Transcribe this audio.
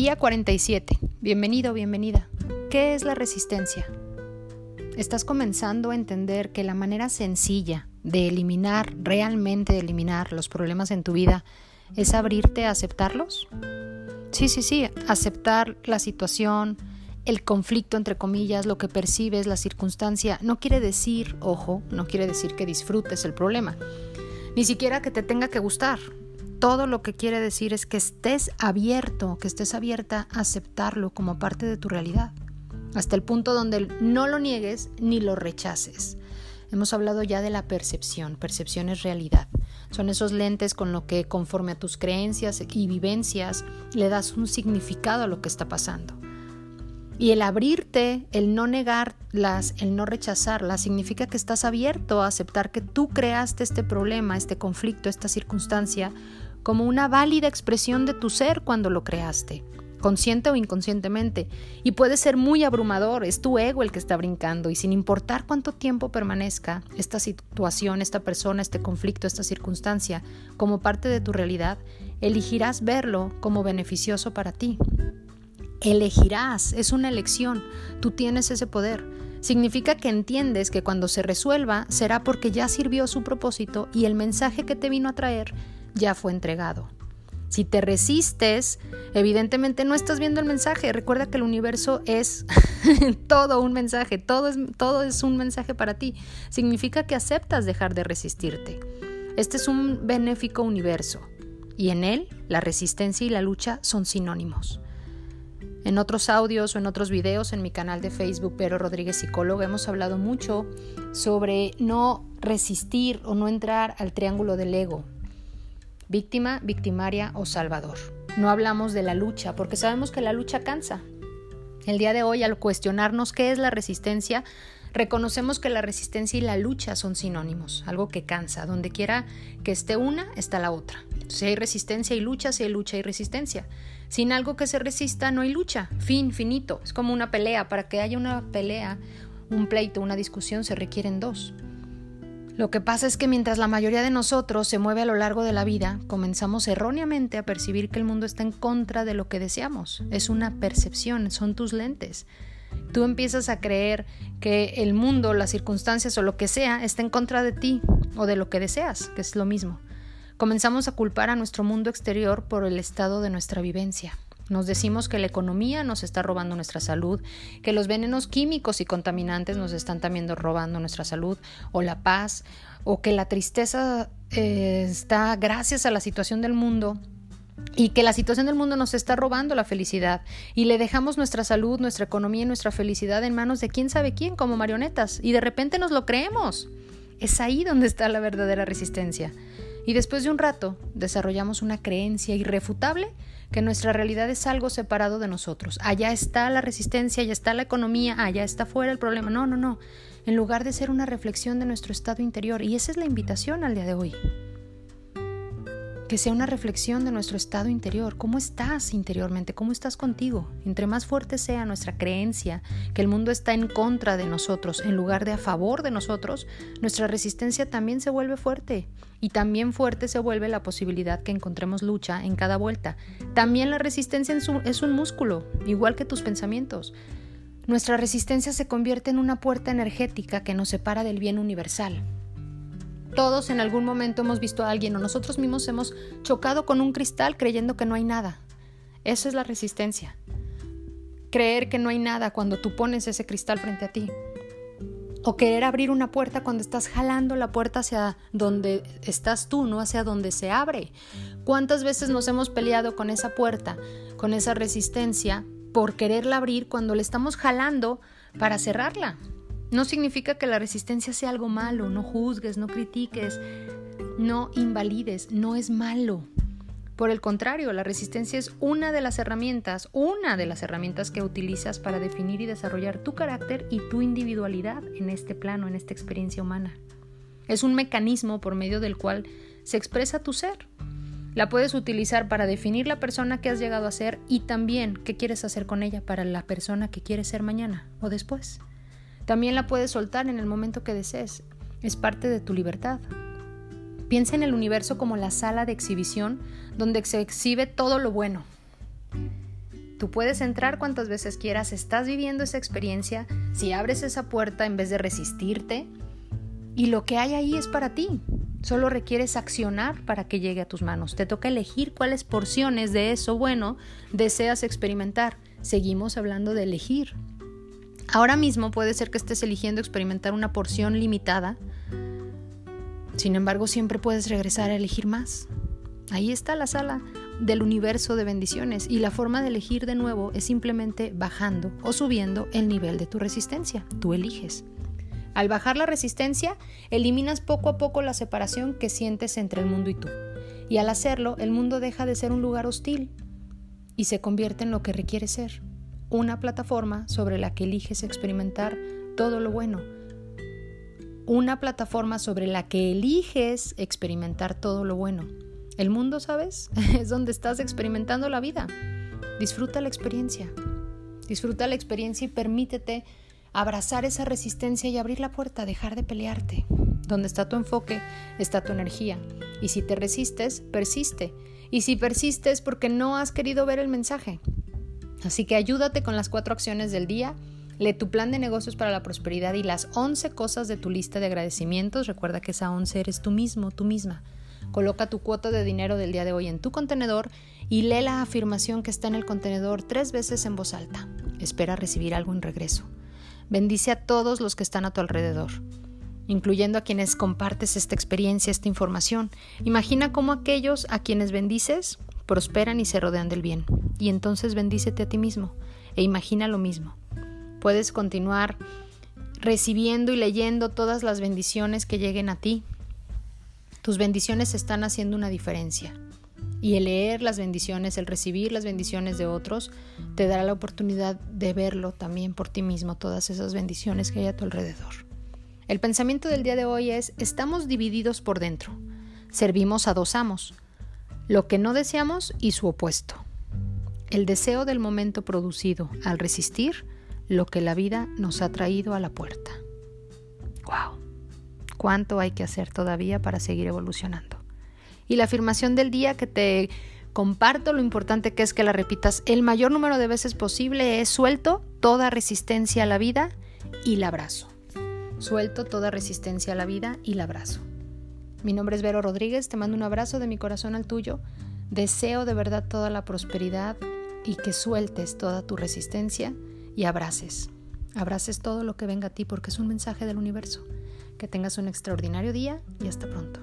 Día 47. Bienvenido, bienvenida. ¿Qué es la resistencia? ¿Estás comenzando a entender que la manera sencilla de eliminar, realmente de eliminar los problemas en tu vida, es abrirte a aceptarlos? Sí, sí, sí, aceptar la situación, el conflicto entre comillas, lo que percibes, la circunstancia, no quiere decir, ojo, no quiere decir que disfrutes el problema, ni siquiera que te tenga que gustar, todo lo que quiere decir es que estés abierto, que estés abierta a aceptarlo como parte de tu realidad, hasta el punto donde no lo niegues ni lo rechaces. Hemos hablado ya de la percepción, percepción es realidad. Son esos lentes con lo que conforme a tus creencias y vivencias le das un significado a lo que está pasando. Y el abrirte, el no negarlas, el no rechazarlas, significa que estás abierto a aceptar que tú creaste este problema, este conflicto, esta circunstancia como una válida expresión de tu ser cuando lo creaste, consciente o inconscientemente, y puede ser muy abrumador, es tu ego el que está brincando, y sin importar cuánto tiempo permanezca esta situación, esta persona, este conflicto, esta circunstancia como parte de tu realidad, elegirás verlo como beneficioso para ti. Elegirás, es una elección, tú tienes ese poder. Significa que entiendes que cuando se resuelva será porque ya sirvió su propósito y el mensaje que te vino a traer ya fue entregado. Si te resistes, evidentemente no estás viendo el mensaje. Recuerda que el universo es todo un mensaje, todo es, todo es un mensaje para ti. Significa que aceptas dejar de resistirte. Este es un benéfico universo y en él la resistencia y la lucha son sinónimos. En otros audios o en otros videos en mi canal de Facebook, Pero Rodríguez Psicólogo, hemos hablado mucho sobre no resistir o no entrar al triángulo del ego, víctima, victimaria o salvador. No hablamos de la lucha porque sabemos que la lucha cansa. El día de hoy, al cuestionarnos qué es la resistencia, reconocemos que la resistencia y la lucha son sinónimos, algo que cansa. Donde quiera que esté una, está la otra. Si hay resistencia y lucha, si hay lucha y resistencia. Sin algo que se resista, no hay lucha. Fin, finito. Es como una pelea. Para que haya una pelea, un pleito, una discusión, se requieren dos. Lo que pasa es que mientras la mayoría de nosotros se mueve a lo largo de la vida, comenzamos erróneamente a percibir que el mundo está en contra de lo que deseamos. Es una percepción, son tus lentes. Tú empiezas a creer que el mundo, las circunstancias o lo que sea está en contra de ti o de lo que deseas, que es lo mismo. Comenzamos a culpar a nuestro mundo exterior por el estado de nuestra vivencia. Nos decimos que la economía nos está robando nuestra salud, que los venenos químicos y contaminantes nos están también robando nuestra salud, o la paz, o que la tristeza eh, está gracias a la situación del mundo y que la situación del mundo nos está robando la felicidad y le dejamos nuestra salud, nuestra economía y nuestra felicidad en manos de quién sabe quién como marionetas y de repente nos lo creemos. Es ahí donde está la verdadera resistencia. Y después de un rato desarrollamos una creencia irrefutable que nuestra realidad es algo separado de nosotros. Allá está la resistencia, allá está la economía, allá está fuera el problema. No, no, no. En lugar de ser una reflexión de nuestro estado interior. Y esa es la invitación al día de hoy que sea una reflexión de nuestro estado interior. ¿Cómo estás interiormente? ¿Cómo estás contigo? Entre más fuerte sea nuestra creencia que el mundo está en contra de nosotros en lugar de a favor de nosotros, nuestra resistencia también se vuelve fuerte. Y también fuerte se vuelve la posibilidad que encontremos lucha en cada vuelta. También la resistencia es un músculo, igual que tus pensamientos. Nuestra resistencia se convierte en una puerta energética que nos separa del bien universal, todos en algún momento hemos visto a alguien o nosotros mismos hemos chocado con un cristal creyendo que no hay nada. Eso es la resistencia. Creer que no hay nada cuando tú pones ese cristal frente a ti. O querer abrir una puerta cuando estás jalando la puerta hacia donde estás tú, no hacia donde se abre. ¿Cuántas veces nos hemos peleado con esa puerta, con esa resistencia, por quererla abrir cuando le estamos jalando para cerrarla? No significa que la resistencia sea algo malo, no juzgues, no critiques, no invalides, no es malo. Por el contrario, la resistencia es una de las herramientas, una de las herramientas que utilizas para definir y desarrollar tu carácter y tu individualidad en este plano, en esta experiencia humana. Es un mecanismo por medio del cual se expresa tu ser. La puedes utilizar para definir la persona que has llegado a ser y también qué quieres hacer con ella para la persona que quieres ser mañana o después. También la puedes soltar en el momento que desees. Es parte de tu libertad. Piensa en el universo como la sala de exhibición donde se exhibe todo lo bueno. Tú puedes entrar cuantas veces quieras, estás viviendo esa experiencia, si abres esa puerta en vez de resistirte, y lo que hay ahí es para ti. Solo requieres accionar para que llegue a tus manos. Te toca elegir cuáles porciones de eso bueno deseas experimentar. Seguimos hablando de elegir. Ahora mismo puede ser que estés eligiendo experimentar una porción limitada. Sin embargo, siempre puedes regresar a elegir más. Ahí está la sala del universo de bendiciones y la forma de elegir de nuevo es simplemente bajando o subiendo el nivel de tu resistencia. Tú eliges. Al bajar la resistencia, eliminas poco a poco la separación que sientes entre el mundo y tú. Y al hacerlo, el mundo deja de ser un lugar hostil y se convierte en lo que requiere ser, una plataforma sobre la que eliges experimentar todo lo bueno. Una plataforma sobre la que eliges experimentar todo lo bueno. El mundo, ¿sabes? Es donde estás experimentando la vida. Disfruta la experiencia. Disfruta la experiencia y permítete abrazar esa resistencia y abrir la puerta, dejar de pelearte. Donde está tu enfoque, está tu energía. Y si te resistes, persiste. Y si persistes porque no has querido ver el mensaje. Así que ayúdate con las cuatro acciones del día. Lee tu plan de negocios para la prosperidad y las 11 cosas de tu lista de agradecimientos. Recuerda que esa 11 eres tú mismo, tú misma. Coloca tu cuota de dinero del día de hoy en tu contenedor y lee la afirmación que está en el contenedor tres veces en voz alta. Espera recibir algo en regreso. Bendice a todos los que están a tu alrededor, incluyendo a quienes compartes esta experiencia, esta información. Imagina cómo aquellos a quienes bendices prosperan y se rodean del bien. Y entonces bendícete a ti mismo e imagina lo mismo. Puedes continuar recibiendo y leyendo todas las bendiciones que lleguen a ti. Tus bendiciones están haciendo una diferencia. Y el leer las bendiciones, el recibir las bendiciones de otros, te dará la oportunidad de verlo también por ti mismo, todas esas bendiciones que hay a tu alrededor. El pensamiento del día de hoy es, estamos divididos por dentro, servimos a dos amos, lo que no deseamos y su opuesto. El deseo del momento producido al resistir lo que la vida nos ha traído a la puerta. ¡Wow! ¿Cuánto hay que hacer todavía para seguir evolucionando? Y la afirmación del día que te comparto, lo importante que es que la repitas el mayor número de veces posible es suelto toda resistencia a la vida y la abrazo. Suelto toda resistencia a la vida y la abrazo. Mi nombre es Vero Rodríguez, te mando un abrazo de mi corazón al tuyo. Deseo de verdad toda la prosperidad y que sueltes toda tu resistencia y abraces. Abraces todo lo que venga a ti porque es un mensaje del universo. Que tengas un extraordinario día y hasta pronto.